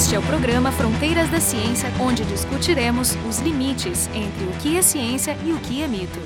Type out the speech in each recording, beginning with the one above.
Este é o programa Fronteiras da Ciência, onde discutiremos os limites entre o que é ciência e o que é mito.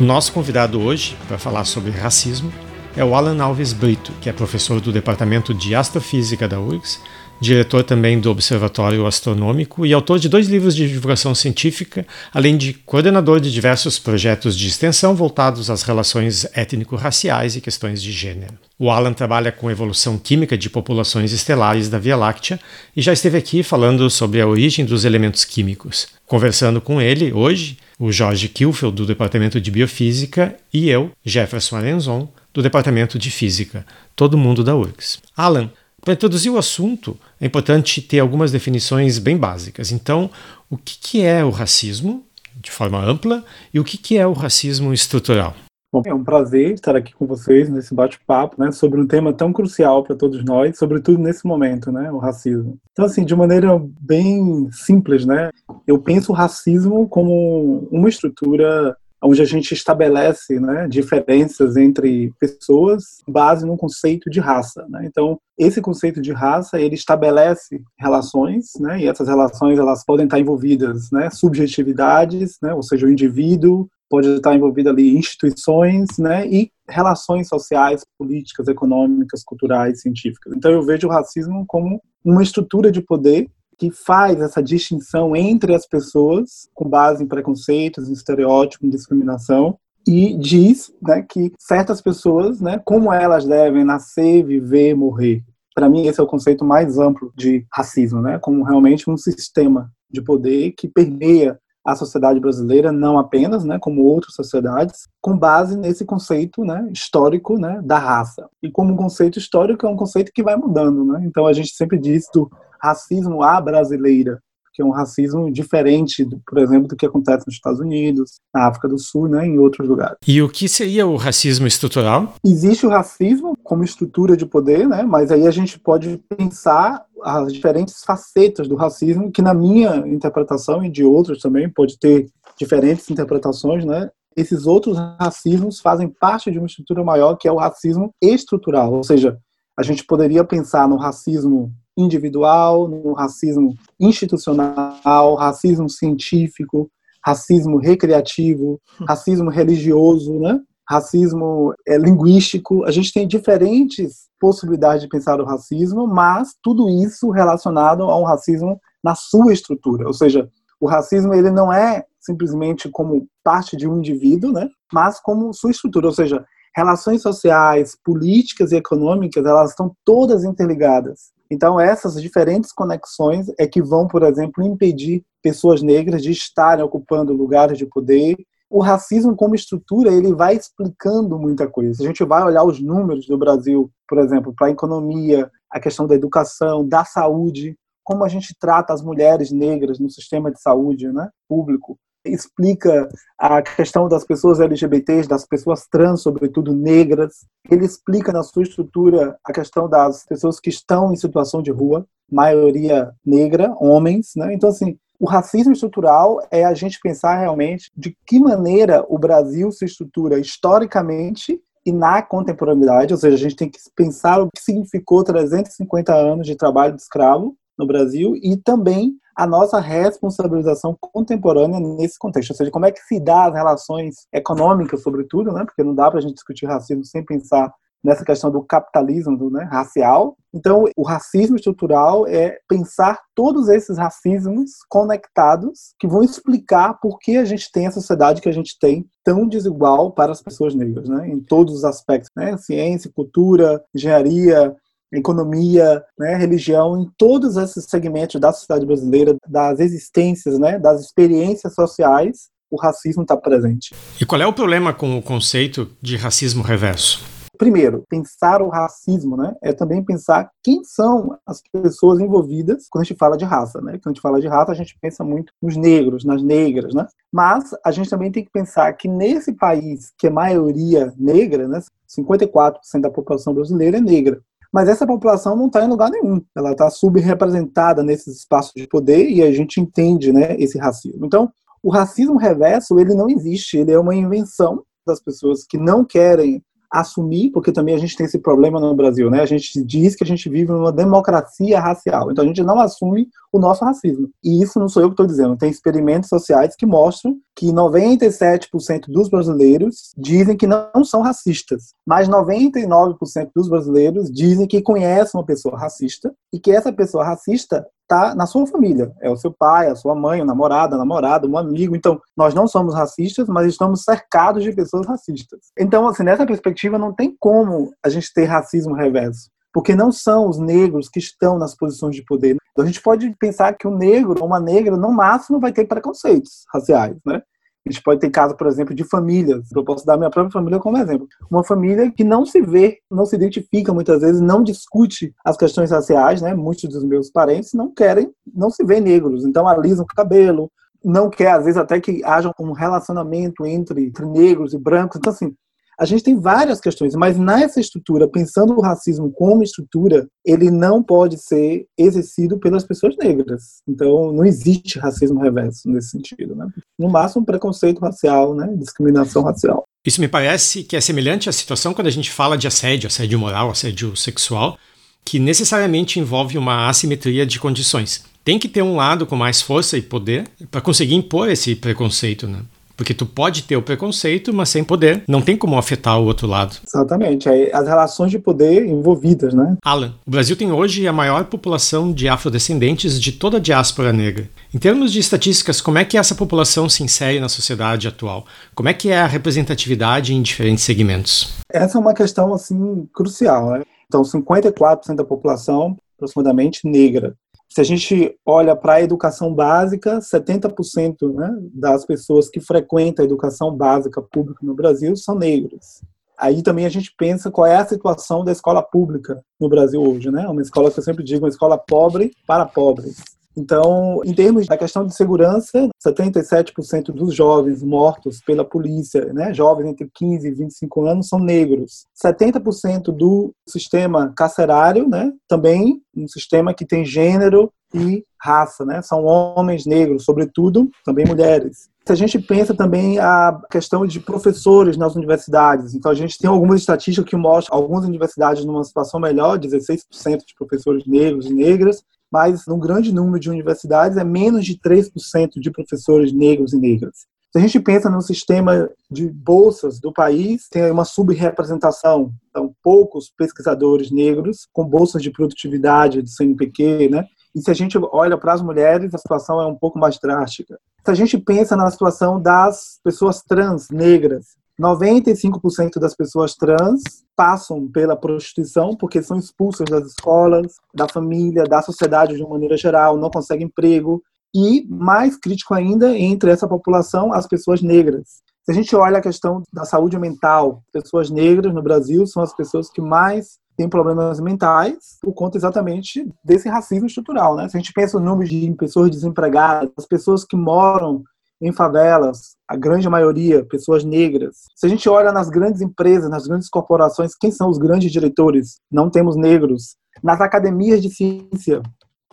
Nosso convidado hoje para falar sobre racismo é o Alan Alves Brito, que é professor do Departamento de Astrofísica da URGS, diretor também do Observatório Astronômico e autor de dois livros de divulgação científica, além de coordenador de diversos projetos de extensão voltados às relações étnico-raciais e questões de gênero. O Alan trabalha com evolução química de populações estelares da Via Láctea e já esteve aqui falando sobre a origem dos elementos químicos. Conversando com ele hoje, o Jorge Kilfeld, do Departamento de Biofísica, e eu, Jefferson Arenzon, do Departamento de Física, todo mundo da URGS. Alan, para introduzir o assunto, é importante ter algumas definições bem básicas. Então, o que, é o racismo, de forma ampla, e o que, é o racismo estrutural? Bom, é um prazer estar aqui com vocês nesse bate-papo, né, sobre um tema tão crucial para todos nós, sobretudo nesse momento, né, o racismo. Então, assim, de maneira bem simples, né, eu penso o racismo como uma estrutura onde a gente estabelece né, diferenças entre pessoas base num conceito de raça. Né? Então, esse conceito de raça ele estabelece relações, né, e essas relações elas podem estar envolvidas, né, subjetividades, né, ou seja, o indivíduo pode estar envolvido ali instituições, né, e relações sociais, políticas, econômicas, culturais, científicas. Então, eu vejo o racismo como uma estrutura de poder que faz essa distinção entre as pessoas com base em preconceitos, em estereótipos, em discriminação e diz né, que certas pessoas, né, como elas devem nascer, viver, morrer. Para mim, esse é o conceito mais amplo de racismo, né, como realmente um sistema de poder que permeia a sociedade brasileira, não apenas, né, como outras sociedades, com base nesse conceito né, histórico né, da raça. E como um conceito histórico, é um conceito que vai mudando. Né? Então, a gente sempre diz do racismo à brasileira, que é um racismo diferente, por exemplo, do que acontece nos Estados Unidos, na África do Sul, né, em outros lugares. E o que seria o racismo estrutural? Existe o racismo como estrutura de poder, né, mas aí a gente pode pensar as diferentes facetas do racismo, que na minha interpretação e de outros também pode ter diferentes interpretações, né, esses outros racismos fazem parte de uma estrutura maior que é o racismo estrutural, ou seja, a gente poderia pensar no racismo individual, no racismo institucional, racismo científico, racismo recreativo, racismo religioso, né? racismo é, linguístico. A gente tem diferentes possibilidades de pensar o racismo, mas tudo isso relacionado a um racismo na sua estrutura. Ou seja, o racismo ele não é simplesmente como parte de um indivíduo, né? mas como sua estrutura. Ou seja, relações sociais, políticas e econômicas, elas estão todas interligadas. Então, essas diferentes conexões é que vão, por exemplo, impedir pessoas negras de estarem ocupando lugares de poder. O racismo como estrutura, ele vai explicando muita coisa. Se a gente vai olhar os números do Brasil, por exemplo, para a economia, a questão da educação, da saúde, como a gente trata as mulheres negras no sistema de saúde né, público, explica a questão das pessoas LGBTs, das pessoas trans, sobretudo negras. Ele explica na sua estrutura a questão das pessoas que estão em situação de rua, maioria negra, homens, né? Então assim, o racismo estrutural é a gente pensar realmente de que maneira o Brasil se estrutura historicamente e na contemporaneidade, ou seja, a gente tem que pensar o que significou 350 anos de trabalho de escravo no Brasil e também a nossa responsabilização contemporânea nesse contexto, ou seja, como é que se dá as relações econômicas, sobretudo, né? porque não dá para a gente discutir racismo sem pensar nessa questão do capitalismo do, né, racial. Então, o racismo estrutural é pensar todos esses racismos conectados que vão explicar por que a gente tem a sociedade que a gente tem tão desigual para as pessoas negras, né, em todos os aspectos, né, ciência, cultura, engenharia, economia, né, religião, em todos esses segmentos da sociedade brasileira, das existências, né, das experiências sociais, o racismo está presente. E qual é o problema com o conceito de racismo reverso? Primeiro, pensar o racismo, né, é também pensar quem são as pessoas envolvidas quando a gente fala de raça, né? Quando a gente fala de raça, a gente pensa muito nos negros, nas negras, né? Mas a gente também tem que pensar que nesse país que é maioria negra, né, 54% da população brasileira é negra. Mas essa população não está em lugar nenhum. Ela está subrepresentada nesses espaços de poder e a gente entende né, esse racismo. Então, o racismo reverso ele não existe, ele é uma invenção das pessoas que não querem assumir, porque também a gente tem esse problema no Brasil, né? A gente diz que a gente vive numa democracia racial, então a gente não assume o nosso racismo. E isso não sou eu que estou dizendo, tem experimentos sociais que mostram que 97% dos brasileiros dizem que não são racistas, mas 99% dos brasileiros dizem que conhecem uma pessoa racista e que essa pessoa racista está na sua família. É o seu pai, a sua mãe, o namorado, a namorada, um amigo. Então, nós não somos racistas, mas estamos cercados de pessoas racistas. Então, assim, nessa perspectiva, não tem como a gente ter racismo reverso. Porque não são os negros que estão nas posições de poder. Então, a gente pode pensar que o negro ou uma negra, no máximo, vai ter preconceitos raciais, né? A gente pode ter caso, por exemplo, de famílias. Eu posso dar minha própria família como exemplo. Uma família que não se vê, não se identifica muitas vezes, não discute as questões raciais, né? Muitos dos meus parentes não querem, não se vê negros, então alisam o cabelo, não quer, às vezes, até que haja um relacionamento entre, entre negros e brancos. Então, assim, a gente tem várias questões, mas nessa estrutura, pensando o racismo como estrutura, ele não pode ser exercido pelas pessoas negras. Então, não existe racismo reverso nesse sentido, né? No máximo, preconceito racial, né? Discriminação racial. Isso me parece que é semelhante à situação quando a gente fala de assédio, assédio moral, assédio sexual, que necessariamente envolve uma assimetria de condições. Tem que ter um lado com mais força e poder para conseguir impor esse preconceito, né? Porque tu pode ter o preconceito, mas sem poder. Não tem como afetar o outro lado. Exatamente. As relações de poder envolvidas, né? Alan, o Brasil tem hoje a maior população de afrodescendentes de toda a diáspora negra. Em termos de estatísticas, como é que essa população se insere na sociedade atual? Como é que é a representatividade em diferentes segmentos? Essa é uma questão, assim, crucial, né? Então, 54% da população, aproximadamente, negra. Se a gente olha para a educação básica, 70% né, das pessoas que frequentam a educação básica pública no Brasil são negros. Aí também a gente pensa qual é a situação da escola pública no Brasil hoje, né? Uma escola que eu sempre digo, uma escola pobre para pobres. Então, em termos da questão de segurança, 77% dos jovens mortos pela polícia, né, jovens entre 15 e 25 anos, são negros. 70% do sistema carcerário, né, também um sistema que tem gênero e raça, né, são homens negros, sobretudo, também mulheres. Se a gente pensa também a questão de professores nas universidades, então a gente tem algumas estatísticas que mostram algumas universidades numa situação melhor, 16% de professores negros e negras, mas num grande número de universidades é menos de 3% de professores negros e negras. Se a gente pensa no sistema de bolsas do país, tem uma subrepresentação. Então, poucos pesquisadores negros com bolsas de produtividade do CNPq, né? E se a gente olha para as mulheres, a situação é um pouco mais drástica. Se a gente pensa na situação das pessoas trans negras, 95% das pessoas trans passam pela prostituição porque são expulsas das escolas, da família, da sociedade de uma maneira geral, não conseguem emprego. E, mais crítico ainda, entre essa população, as pessoas negras. Se a gente olha a questão da saúde mental, pessoas negras no Brasil são as pessoas que mais têm problemas mentais por conta exatamente desse racismo estrutural. Né? Se a gente pensa no número de pessoas desempregadas, as pessoas que moram em favelas, a grande maioria, pessoas negras. Se a gente olha nas grandes empresas, nas grandes corporações, quem são os grandes diretores? Não temos negros. Nas academias de ciência,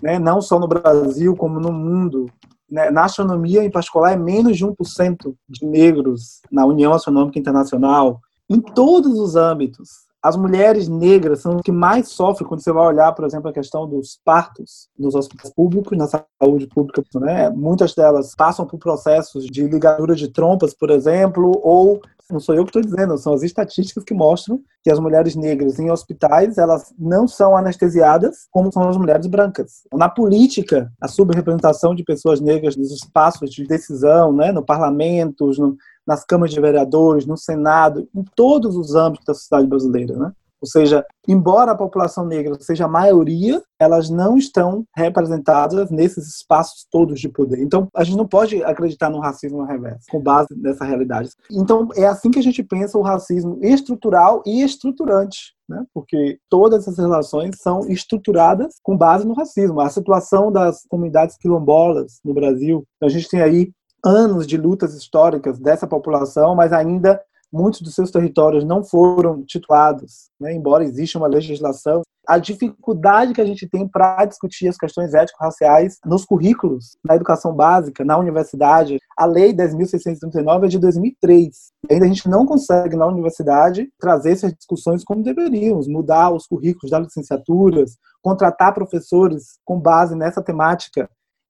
né, não só no Brasil, como no mundo, né, na astronomia em particular, é menos de 1% de negros na União Astronômica Internacional. Em todos os âmbitos, as mulheres negras são as que mais sofrem quando você vai olhar, por exemplo, a questão dos partos nos hospitais públicos, na saúde pública. Né? Muitas delas passam por processos de ligadura de trompas, por exemplo, ou não sou eu que estou dizendo, são as estatísticas que mostram que as mulheres negras em hospitais elas não são anestesiadas como são as mulheres brancas. Na política, a subrepresentação de pessoas negras nos espaços de decisão, né, no parlamento, no, nas câmaras de vereadores, no Senado, em todos os âmbitos da sociedade brasileira, né? Ou seja, embora a população negra seja a maioria, elas não estão representadas nesses espaços todos de poder. Então, a gente não pode acreditar no racismo reverso, com base nessa realidade. Então, é assim que a gente pensa o racismo estrutural e estruturante. Né? Porque todas essas relações são estruturadas com base no racismo. A situação das comunidades quilombolas no Brasil, a gente tem aí anos de lutas históricas dessa população, mas ainda muitos dos seus territórios não foram titulados, né, embora exista uma legislação. A dificuldade que a gente tem para discutir as questões ético-raciais nos currículos, na educação básica, na universidade. A Lei 10.639 é de 2003. E ainda a gente não consegue, na universidade, trazer essas discussões como deveríamos, mudar os currículos das licenciaturas, contratar professores com base nessa temática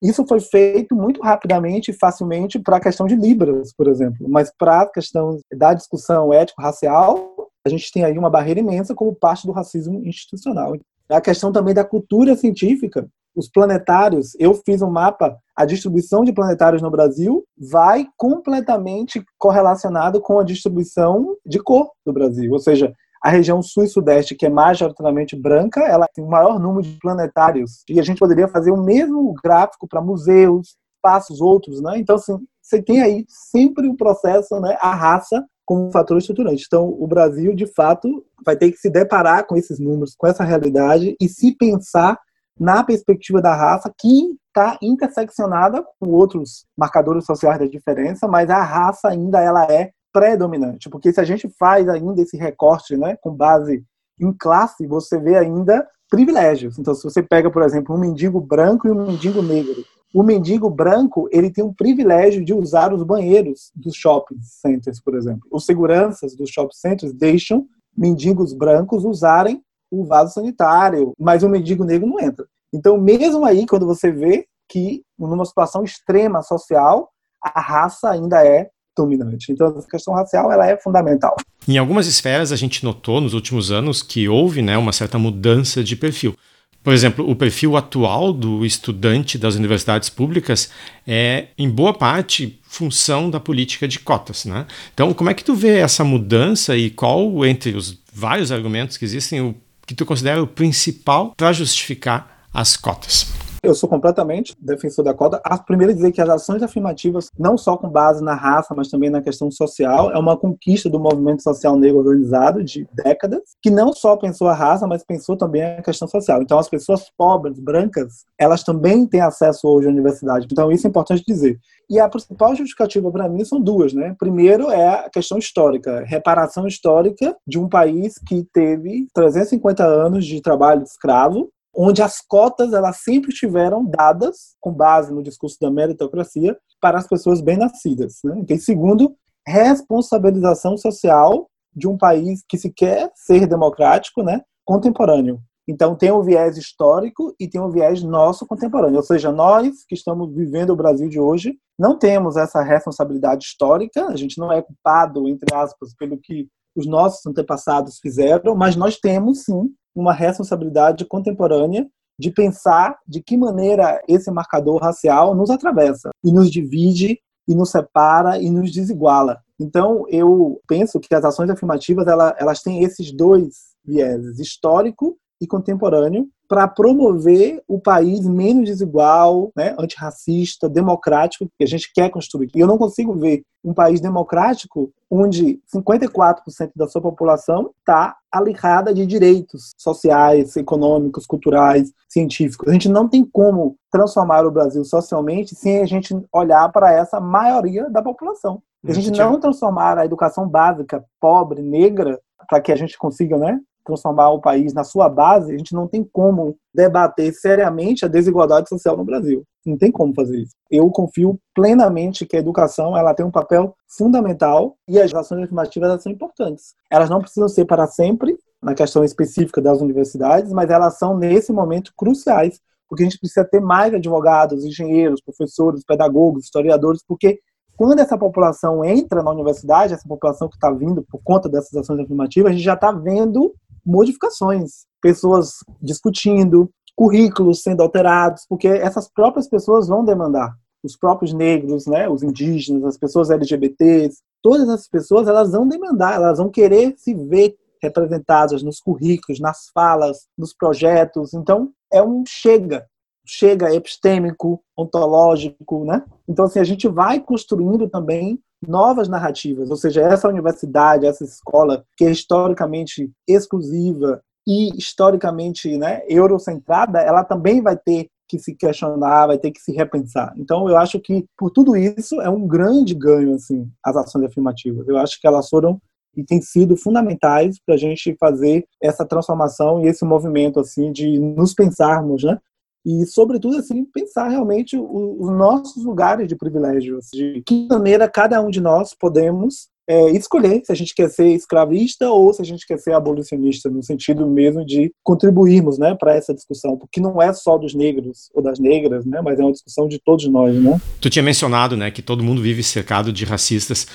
isso foi feito muito rapidamente e facilmente para a questão de Libras, por exemplo, mas para a questão da discussão ético-racial, a gente tem aí uma barreira imensa como parte do racismo institucional. A questão também da cultura científica, os planetários, eu fiz um mapa, a distribuição de planetários no Brasil vai completamente correlacionado com a distribuição de cor do Brasil, ou seja, a região sul e sudeste, que é majoritariamente branca, ela tem o maior número de planetários. E a gente poderia fazer o mesmo gráfico para museus, espaços outros, né? Então, assim, você tem aí sempre o processo, né? A raça como um fator estruturante. Então, o Brasil, de fato, vai ter que se deparar com esses números, com essa realidade e se pensar na perspectiva da raça que está interseccionada com outros marcadores sociais da diferença, mas a raça ainda ela é predominante, porque se a gente faz ainda esse recorte, né, com base em classe, você vê ainda privilégios. Então, se você pega, por exemplo, um mendigo branco e um mendigo negro, o mendigo branco ele tem um privilégio de usar os banheiros dos shopping centers, por exemplo. Os seguranças dos shopping centers deixam mendigos brancos usarem o vaso sanitário, mas o mendigo negro não entra. Então, mesmo aí, quando você vê que numa situação extrema social, a raça ainda é dominante. Então, a questão racial ela é fundamental. Em algumas esferas, a gente notou nos últimos anos que houve né, uma certa mudança de perfil. Por exemplo, o perfil atual do estudante das universidades públicas é, em boa parte, função da política de cotas. Né? Então, como é que tu vê essa mudança e qual, entre os vários argumentos que existem, o que tu considera o principal para justificar as cotas? Eu sou completamente defensor da cota. A primeira dizer que as ações afirmativas, não só com base na raça, mas também na questão social, é uma conquista do movimento social negro organizado de décadas, que não só pensou a raça, mas pensou também a questão social. Então, as pessoas pobres, brancas, elas também têm acesso hoje à universidade. Então, isso é importante dizer. E a principal justificativa para mim são duas, né? Primeiro é a questão histórica, reparação histórica de um país que teve 350 anos de trabalho escravo onde as cotas elas sempre estiveram dadas com base no discurso da meritocracia para as pessoas bem-nascidas. Né? E segundo, responsabilização social de um país que se quer ser democrático, né, contemporâneo. Então tem o viés histórico e tem o viés nosso contemporâneo, ou seja, nós que estamos vivendo o Brasil de hoje não temos essa responsabilidade histórica, a gente não é culpado entre aspas pelo que os nossos antepassados fizeram, mas nós temos sim uma responsabilidade contemporânea de pensar de que maneira esse marcador racial nos atravessa e nos divide e nos separa e nos desiguala. Então, eu penso que as ações afirmativas elas, elas têm esses dois vieses, histórico e contemporâneo, para promover o país menos desigual, né, antirracista, democrático que a gente quer construir. E eu não consigo ver um país democrático onde 54% da sua população está alinhada de direitos sociais, econômicos, culturais, científicos. A gente não tem como transformar o Brasil socialmente sem a gente olhar para essa maioria da população. Se a gente não transformar a educação básica pobre, negra, para que a gente consiga né, transformar o país na sua base, a gente não tem como debater seriamente a desigualdade social no Brasil. Não tem como fazer isso. Eu confio plenamente que a educação ela tem um papel fundamental e as ações afirmativas são importantes. Elas não precisam ser para sempre, na questão específica das universidades, mas elas são, nesse momento, cruciais, porque a gente precisa ter mais advogados, engenheiros, professores, pedagogos, historiadores, porque quando essa população entra na universidade, essa população que está vindo por conta dessas ações afirmativas, a gente já está vendo modificações, pessoas discutindo, currículos sendo alterados, porque essas próprias pessoas vão demandar. Os próprios negros, né, os indígenas, as pessoas LGBTs, todas essas pessoas elas vão demandar, elas vão querer se ver representadas nos currículos, nas falas, nos projetos. Então, é um chega, chega epistêmico, ontológico, né? Então, assim, a gente vai construindo também novas narrativas, ou seja, essa universidade, essa escola que é historicamente exclusiva e historicamente né, eurocentrada, ela também vai ter que se questionar, vai ter que se repensar. Então, eu acho que por tudo isso é um grande ganho assim as ações afirmativas. Eu acho que elas foram e têm sido fundamentais para a gente fazer essa transformação e esse movimento assim de nos pensarmos, né? E, sobretudo, assim, pensar realmente os nossos lugares de privilégio, assim, de que maneira cada um de nós podemos é, escolher se a gente quer ser escravista ou se a gente quer ser abolicionista, no sentido mesmo de contribuirmos né, para essa discussão, porque não é só dos negros ou das negras, né, mas é uma discussão de todos nós. Né? Tu tinha mencionado né, que todo mundo vive cercado de racistas.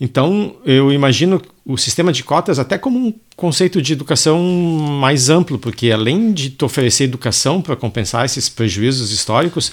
Então, eu imagino o sistema de cotas até como um conceito de educação mais amplo, porque além de te oferecer educação para compensar esses prejuízos históricos,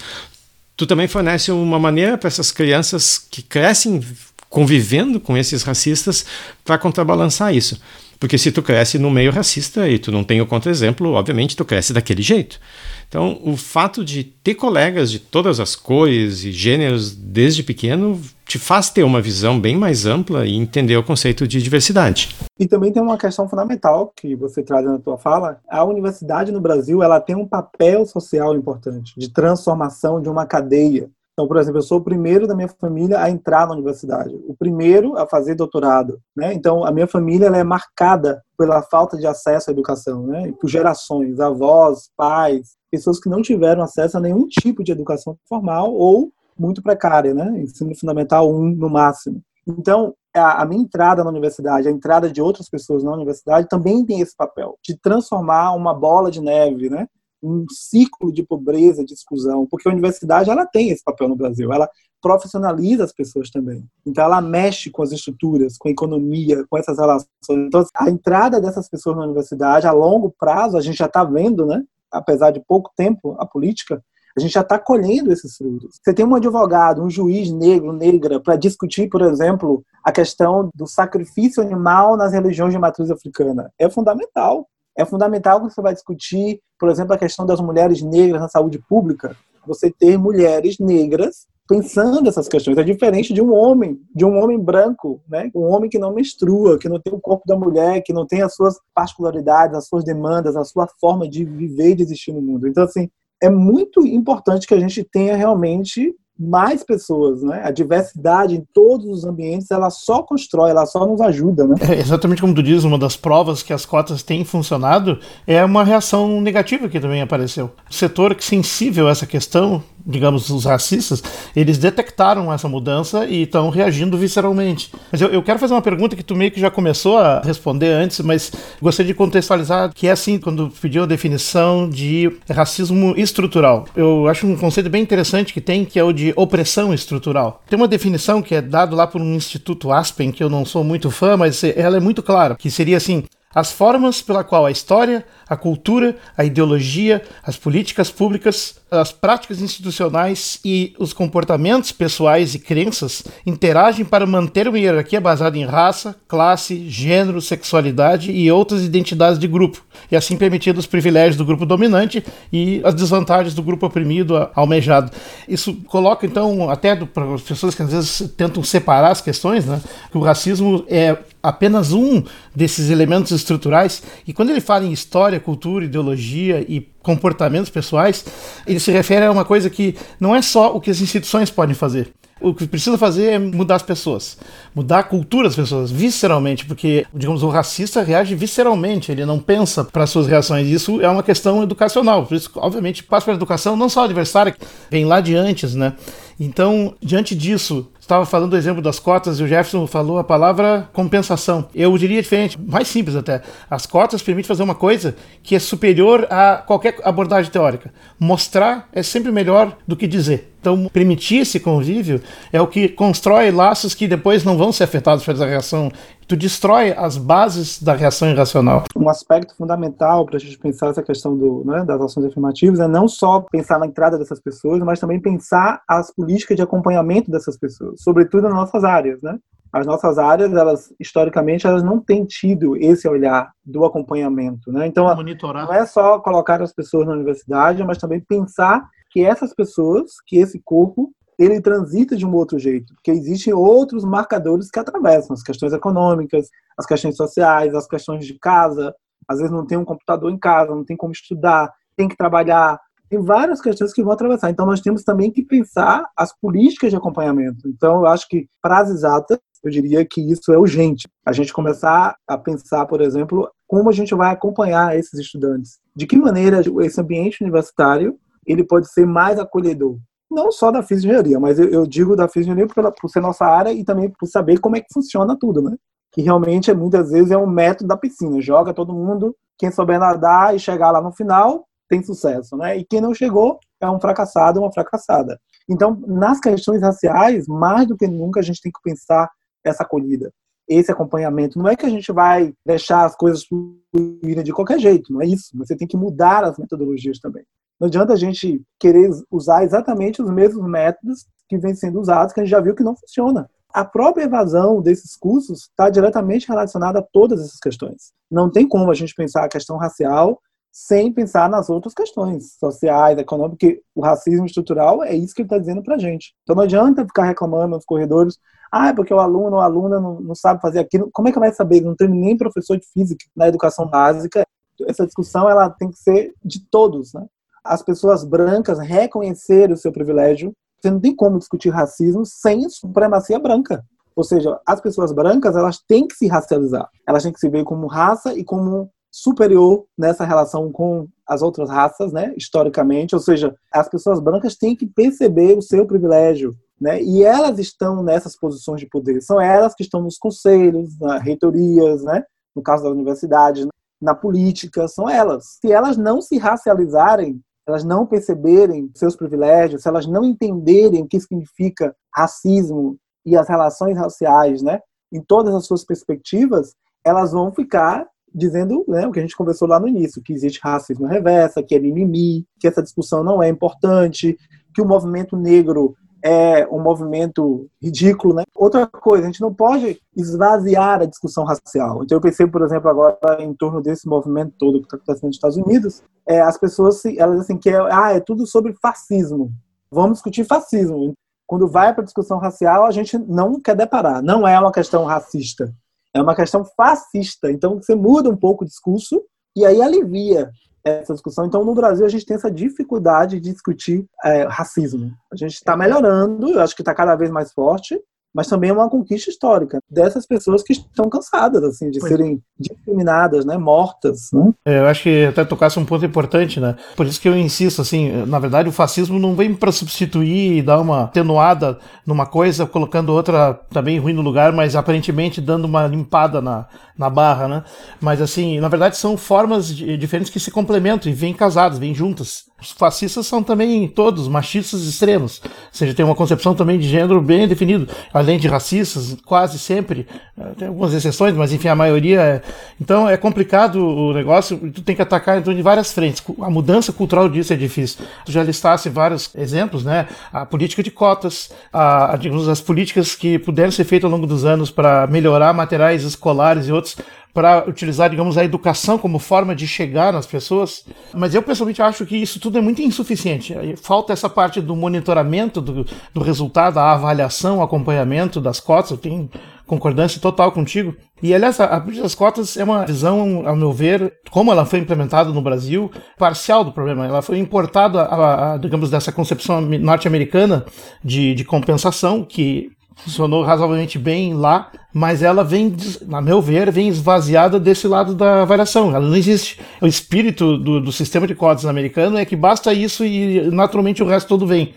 tu também fornece uma maneira para essas crianças que crescem convivendo com esses racistas para contrabalançar isso. Porque se tu cresce no meio racista e tu não tem o contra-exemplo, obviamente tu cresce daquele jeito. Então, o fato de ter colegas de todas as cores e gêneros desde pequeno te faz ter uma visão bem mais ampla e entender o conceito de diversidade. E também tem uma questão fundamental que você traz na tua fala. A universidade no Brasil, ela tem um papel social importante de transformação de uma cadeia então, por exemplo, eu sou o primeiro da minha família a entrar na universidade, o primeiro a fazer doutorado. Né? Então, a minha família ela é marcada pela falta de acesso à educação, né? por gerações, avós, pais, pessoas que não tiveram acesso a nenhum tipo de educação formal ou muito precária, né? ensino fundamental 1 no máximo. Então, a minha entrada na universidade, a entrada de outras pessoas na universidade também tem esse papel de transformar uma bola de neve, né? Um ciclo de pobreza, de exclusão, porque a universidade ela tem esse papel no Brasil, ela profissionaliza as pessoas também. Então ela mexe com as estruturas, com a economia, com essas relações. Então a entrada dessas pessoas na universidade a longo prazo, a gente já está vendo, né? Apesar de pouco tempo a política, a gente já está colhendo esses frutos. Você tem um advogado, um juiz negro, negra, para discutir, por exemplo, a questão do sacrifício animal nas religiões de matriz africana. É fundamental. É fundamental quando você vai discutir, por exemplo, a questão das mulheres negras na saúde pública, você ter mulheres negras pensando essas questões. É diferente de um homem, de um homem branco, né? Um homem que não menstrua, que não tem o corpo da mulher, que não tem as suas particularidades, as suas demandas, a sua forma de viver e de existir no mundo. Então, assim, é muito importante que a gente tenha realmente mais pessoas, né? A diversidade em todos os ambientes, ela só constrói, ela só nos ajuda, né? É exatamente como tu diz, uma das provas que as cotas têm funcionado é uma reação negativa que também apareceu. O setor sensível a essa questão digamos, os racistas, eles detectaram essa mudança e estão reagindo visceralmente. Mas eu, eu, quero fazer uma pergunta que tu meio que já começou a responder antes, mas gostaria de contextualizar, que é assim, quando pediu a definição de racismo estrutural. Eu acho um conceito bem interessante que tem, que é o de opressão estrutural. Tem uma definição que é dada lá por um instituto Aspen, que eu não sou muito fã, mas ela é muito clara, que seria assim, as formas pela qual a história, a cultura, a ideologia, as políticas públicas, as práticas institucionais e os comportamentos pessoais e crenças interagem para manter uma hierarquia baseada em raça, classe, gênero, sexualidade e outras identidades de grupo, e assim permitindo os privilégios do grupo dominante e as desvantagens do grupo oprimido almejado. Isso coloca então até para as pessoas que às vezes tentam separar as questões, né, que o racismo é apenas um desses elementos estruturais e quando ele fala em história história, cultura, ideologia e comportamentos pessoais, ele se refere a uma coisa que não é só o que as instituições podem fazer. O que precisa fazer é mudar as pessoas, mudar a cultura das pessoas, visceralmente, porque, digamos, o racista reage visceralmente, ele não pensa para suas reações. Isso é uma questão educacional, por isso, obviamente, passa pela educação, não só adversária, vem lá de antes, né? Então, diante disso, estava falando do exemplo das cotas e o Jefferson falou a palavra compensação. Eu diria diferente, mais simples até. As cotas permitem fazer uma coisa que é superior a qualquer abordagem teórica. Mostrar é sempre melhor do que dizer. Então, permitir esse convívio é o que constrói laços que depois não vão ser afetados essa reação. Tu destrói as bases da reação irracional. Um aspecto fundamental para a gente pensar essa questão do, né, das ações afirmativas é não só pensar na entrada dessas pessoas, mas também pensar as políticas de acompanhamento dessas pessoas, sobretudo nas nossas áreas, né? as nossas áreas, elas historicamente, elas não têm tido esse olhar do acompanhamento, né? Então, Monitorar. não é só colocar as pessoas na universidade, mas também pensar que essas pessoas, que esse corpo, ele transita de um outro jeito, porque existem outros marcadores que atravessam as questões econômicas, as questões sociais, as questões de casa. Às vezes não tem um computador em casa, não tem como estudar, tem que trabalhar. Tem várias questões que vão atravessar. Então nós temos também que pensar as políticas de acompanhamento. Então eu acho que para as exatas eu diria que isso é urgente. A gente começar a pensar, por exemplo, como a gente vai acompanhar esses estudantes. De que maneira esse ambiente universitário ele pode ser mais acolhedor. Não só da física mas eu, eu digo da física por, por ser nossa área e também por saber como é que funciona tudo, né? Que realmente, muitas vezes, é um método da piscina. Joga todo mundo, quem souber nadar e chegar lá no final, tem sucesso, né? E quem não chegou é um fracassado, uma fracassada. Então, nas questões raciais, mais do que nunca, a gente tem que pensar essa acolhida, esse acompanhamento. Não é que a gente vai deixar as coisas fluírem de qualquer jeito, não é isso. Você tem que mudar as metodologias também. Não adianta a gente querer usar exatamente os mesmos métodos que vêm sendo usados, que a gente já viu que não funciona. A própria evasão desses cursos está diretamente relacionada a todas essas questões. Não tem como a gente pensar a questão racial sem pensar nas outras questões sociais, econômicas, porque o racismo estrutural é isso que ele está dizendo para a gente. Então não adianta ficar reclamando nos corredores, ah, é porque o aluno ou a aluna não, não sabe fazer aquilo. Como é que vai saber? Não tem nem professor de física na educação básica. Essa discussão ela tem que ser de todos, né? As pessoas brancas reconhecerem o seu privilégio. Você não tem como discutir racismo sem supremacia branca. Ou seja, as pessoas brancas elas têm que se racializar. Elas têm que se ver como raça e como superior nessa relação com as outras raças, né, historicamente, ou seja, as pessoas brancas têm que perceber o seu privilégio, né, e elas estão nessas posições de poder, são elas que estão nos conselhos, nas reitorias, né, no caso da universidade, na política, são elas. Se elas não se racializarem, elas não perceberem seus privilégios, se elas não entenderem o que significa racismo e as relações raciais, né, em todas as suas perspectivas, elas vão ficar dizendo né, o que a gente conversou lá no início, que existe racismo reversa, que é mimimi, que essa discussão não é importante, que o movimento negro é um movimento ridículo, né? Outra coisa, a gente não pode esvaziar a discussão racial. Então eu pensei, por exemplo, agora em torno desse movimento todo que está acontecendo nos Estados Unidos, é, as pessoas elas assim que é, ah, é tudo sobre fascismo. Vamos discutir fascismo. Quando vai para a discussão racial, a gente não quer deparar. Não é uma questão racista é uma questão fascista. Então você muda um pouco o discurso e aí alivia essa discussão. Então, no Brasil, a gente tem essa dificuldade de discutir é, racismo. A gente está melhorando, eu acho que está cada vez mais forte, mas também é uma conquista histórica dessas pessoas que estão cansadas assim de pois. serem discriminadas, né, mortas. Né? É, eu acho que até tocasse um ponto importante, né? Por isso que eu insisto assim, na verdade o fascismo não vem para substituir e dar uma atenuada numa coisa, colocando outra também ruim no lugar, mas aparentemente dando uma limpada na, na barra, né? Mas assim, na verdade são formas diferentes que se complementam e vêm casadas, vêm juntas. Os fascistas são também todos machistas extremos, ou seja, tem uma concepção também de gênero bem definido, além de racistas, quase sempre, eh, tem algumas exceções, mas enfim, a maioria é. Então é complicado o negócio, tu tem que atacar então, de várias frentes. A mudança cultural disso é difícil. Tu já listasse vários exemplos, né? A política de cotas, a, a digamos, as políticas que puderam ser feitas ao longo dos anos para melhorar materiais escolares e outros para utilizar, digamos, a educação como forma de chegar nas pessoas. Mas eu pessoalmente acho que isso tudo é muito insuficiente. Falta essa parte do monitoramento do, do resultado, a avaliação, o acompanhamento das cotas. Eu tenho concordância total contigo. E aliás, a política das cotas é uma visão, ao meu ver, como ela foi implementada no Brasil, parcial do problema. Ela foi importada, a, a, digamos, dessa concepção norte-americana de, de compensação, que funcionou razoavelmente bem lá, mas ela vem, a meu ver, vem esvaziada desse lado da variação. Ela não existe. O espírito do, do sistema de cotas americano é que basta isso e naturalmente o resto todo vem.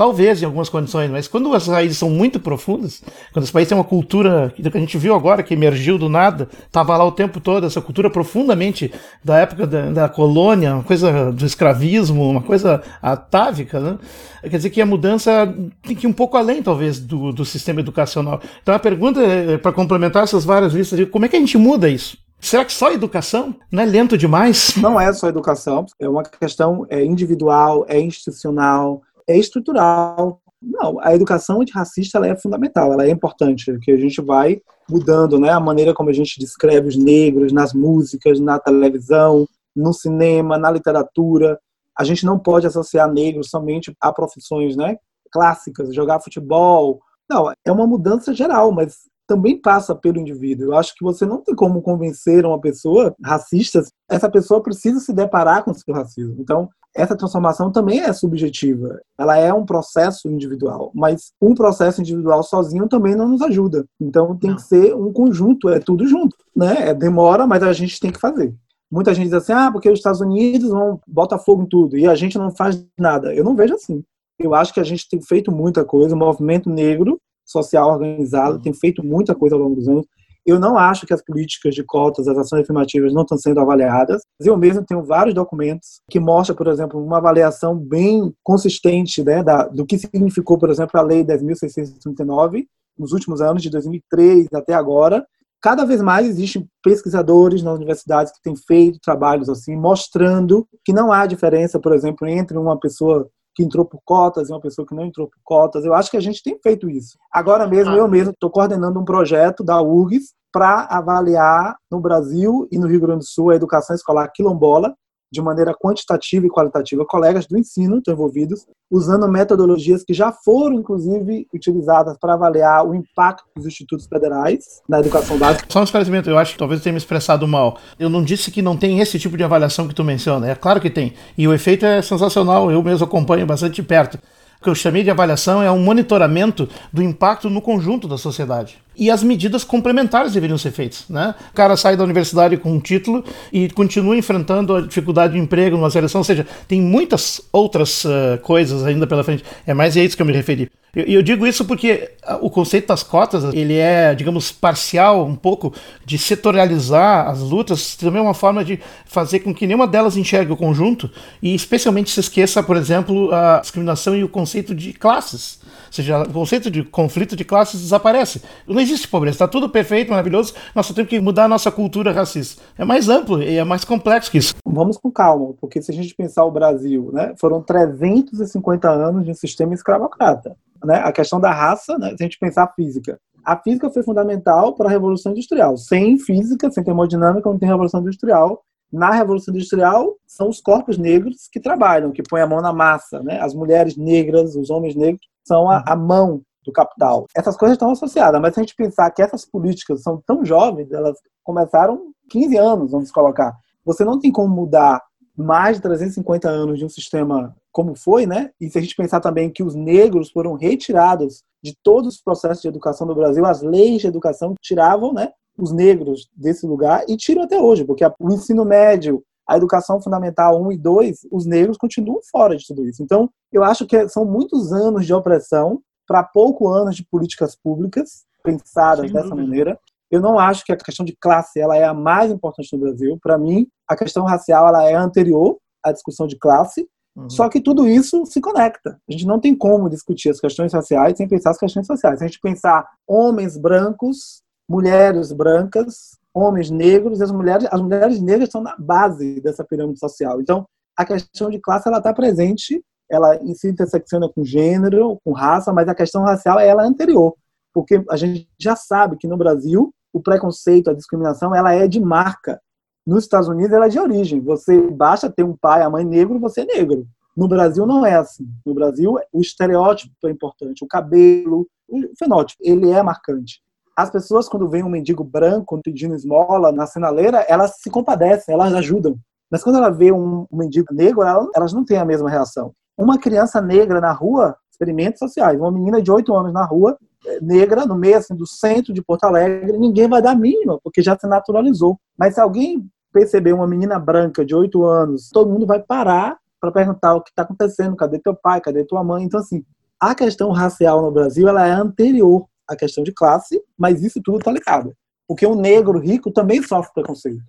Talvez em algumas condições, mas quando as raízes são muito profundas, quando esse país tem uma cultura que a gente viu agora, que emergiu do nada, estava lá o tempo todo, essa cultura profundamente da época da, da, colônia, uma coisa do escravismo, uma coisa atávica, né? quer dizer que a mudança tem que ir um pouco além, talvez, do, do sistema educacional. Então a pergunta, é, para complementar essas várias listas, como é que a gente muda isso? Será que só educação? Não é lento demais? Não é só educação, é uma questão é individual, é institucional, é estrutural. Não, a educação antirracista ela é fundamental, ela é importante, que a gente vai mudando né, a maneira como a gente descreve os negros nas músicas, na televisão, no cinema, na literatura. A gente não pode associar negros somente a profissões né, clássicas, jogar futebol. Não, é uma mudança geral, mas também passa pelo indivíduo. Eu acho que você não tem como convencer uma pessoa racista, essa pessoa precisa se deparar com o seu racismo. Então, essa transformação também é subjetiva. Ela é um processo individual, mas um processo individual sozinho também não nos ajuda. Então tem que ser um conjunto, é tudo junto, né? É, demora, mas a gente tem que fazer. Muita gente diz assim, ah, porque os Estados Unidos vão botar fogo em tudo e a gente não faz nada. Eu não vejo assim. Eu acho que a gente tem feito muita coisa, o movimento negro social organizado tem feito muita coisa ao longo dos anos. Eu não acho que as políticas de cotas, as ações afirmativas não estão sendo avaliadas. Eu mesmo tenho vários documentos que mostram, por exemplo, uma avaliação bem consistente né, da, do que significou, por exemplo, a Lei 10.639 nos últimos anos, de 2003 até agora. Cada vez mais existem pesquisadores nas universidades que têm feito trabalhos assim, mostrando que não há diferença, por exemplo, entre uma pessoa que entrou por cotas e uma pessoa que não entrou por cotas. Eu acho que a gente tem feito isso. Agora mesmo, ah. eu mesmo estou coordenando um projeto da URGS para avaliar no Brasil e no Rio Grande do Sul a educação escolar quilombola de maneira quantitativa e qualitativa. Colegas do ensino estão envolvidos, usando metodologias que já foram, inclusive, utilizadas para avaliar o impacto dos institutos federais na educação básica. Só um esclarecimento, eu acho que talvez eu tenha me expressado mal. Eu não disse que não tem esse tipo de avaliação que tu menciona. É claro que tem. E o efeito é sensacional, eu mesmo acompanho bastante de perto. O que eu chamei de avaliação é um monitoramento do impacto no conjunto da sociedade e as medidas complementares deveriam ser feitas. Né? O cara sai da universidade com um título e continua enfrentando a dificuldade de emprego numa seleção, ou seja, tem muitas outras uh, coisas ainda pela frente. É mais a isso que eu me referi. E eu, digo isso porque o conceito das cotas, ele é, digamos, parcial, um pouco de setorializar as lutas, também é uma forma de fazer com que nenhuma delas enxergue o conjunto e especialmente se esqueça, por exemplo, a discriminação e o conceito de classes. Seja, o conceito de conflito de classes desaparece. Não existe pobreza, está tudo perfeito, maravilhoso, nós só temos que mudar a nossa cultura racista. É mais amplo e é mais complexo que isso. Vamos com calma, porque se a gente pensar o Brasil, né, foram 350 anos de um sistema escravocrata. Né? A questão da raça, né, se a gente pensar a física, a física foi fundamental para a Revolução Industrial. Sem física, sem termodinâmica, não tem Revolução Industrial. Na Revolução Industrial, são os corpos negros que trabalham, que põem a mão na massa. Né? As mulheres negras, os homens negros, são a, a mão do capital. Essas coisas estão associadas, mas se a gente pensar que essas políticas são tão jovens, elas começaram 15 anos, vamos colocar. Você não tem como mudar mais de 350 anos de um sistema como foi, né? E se a gente pensar também que os negros foram retirados de todos os processos de educação do Brasil, as leis de educação tiravam, né, os negros desse lugar e tiram até hoje, porque o ensino médio, a educação fundamental 1 e 2, os negros continuam fora de tudo isso. Então, eu acho que são muitos anos de opressão para pouco anos de políticas públicas pensadas Sem dessa dúvida. maneira. Eu não acho que a questão de classe ela é a mais importante no Brasil. Para mim, a questão racial ela é anterior à discussão de classe. Uhum. Só que tudo isso se conecta. A gente não tem como discutir as questões raciais sem pensar as questões sociais. Se a gente pensar homens brancos, mulheres brancas, homens negros, as mulheres, as mulheres negras estão na base dessa pirâmide social. Então, a questão de classe ela está presente ela se intersecciona com gênero, com raça, mas a questão racial ela é anterior, porque a gente já sabe que no Brasil o preconceito, a discriminação, ela é de marca. Nos Estados Unidos ela é de origem. Você basta ter um pai, a mãe negro, você é negro. No Brasil não é assim. No Brasil o estereótipo é importante, o cabelo, o fenótipo, ele é marcante. As pessoas quando vem um mendigo branco pedindo esmola na sinaleira, elas se compadecem, elas ajudam. Mas quando ela vê um mendigo negro, elas não têm a mesma reação uma criança negra na rua, experimentos sociais, uma menina de 8 anos na rua, eh, negra, no meio assim, do centro de Porto Alegre, ninguém vai dar mínima, porque já se naturalizou. Mas se alguém perceber uma menina branca de 8 anos, todo mundo vai parar para perguntar o que está acontecendo, cadê teu pai, cadê tua mãe? Então, assim, a questão racial no Brasil ela é anterior à questão de classe, mas isso tudo está ligado. Porque o negro rico também sofre preconceito.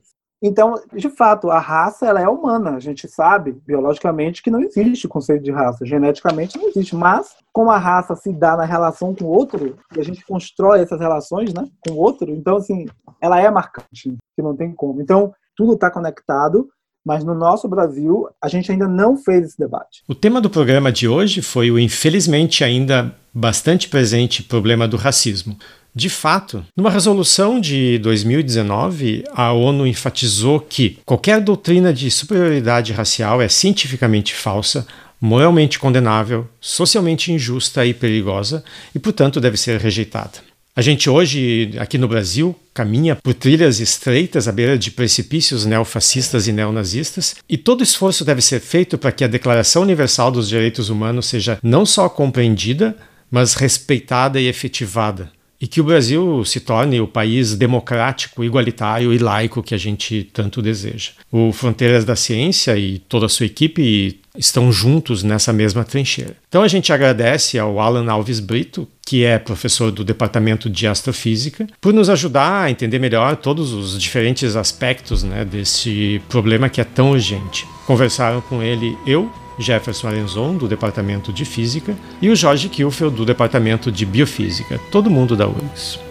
Então, de fato, a raça ela é humana. A gente sabe biologicamente que não existe conceito de raça, geneticamente não existe. Mas como a raça se dá na relação com o outro e a gente constrói essas relações, né, com o outro, então assim, ela é marcante, que não tem como. Então, tudo está conectado. Mas no nosso Brasil, a gente ainda não fez esse debate. O tema do programa de hoje foi o infelizmente ainda bastante presente problema do racismo. De fato, numa resolução de 2019, a ONU enfatizou que qualquer doutrina de superioridade racial é cientificamente falsa, moralmente condenável, socialmente injusta e perigosa e, portanto, deve ser rejeitada. A gente hoje, aqui no Brasil, caminha por trilhas estreitas à beira de precipícios neofascistas e neonazistas, e todo esforço deve ser feito para que a Declaração Universal dos Direitos Humanos seja não só compreendida, mas respeitada e efetivada e que o Brasil se torne o país democrático, igualitário e laico que a gente tanto deseja. O Fronteiras da Ciência e toda a sua equipe estão juntos nessa mesma trincheira. Então a gente agradece ao Alan Alves Brito, que é professor do Departamento de Astrofísica, por nos ajudar a entender melhor todos os diferentes aspectos né, desse problema que é tão urgente. Conversaram com ele eu, Jefferson Arenzon, do Departamento de Física, e o Jorge Kilfeld, do Departamento de Biofísica, todo mundo da URGS.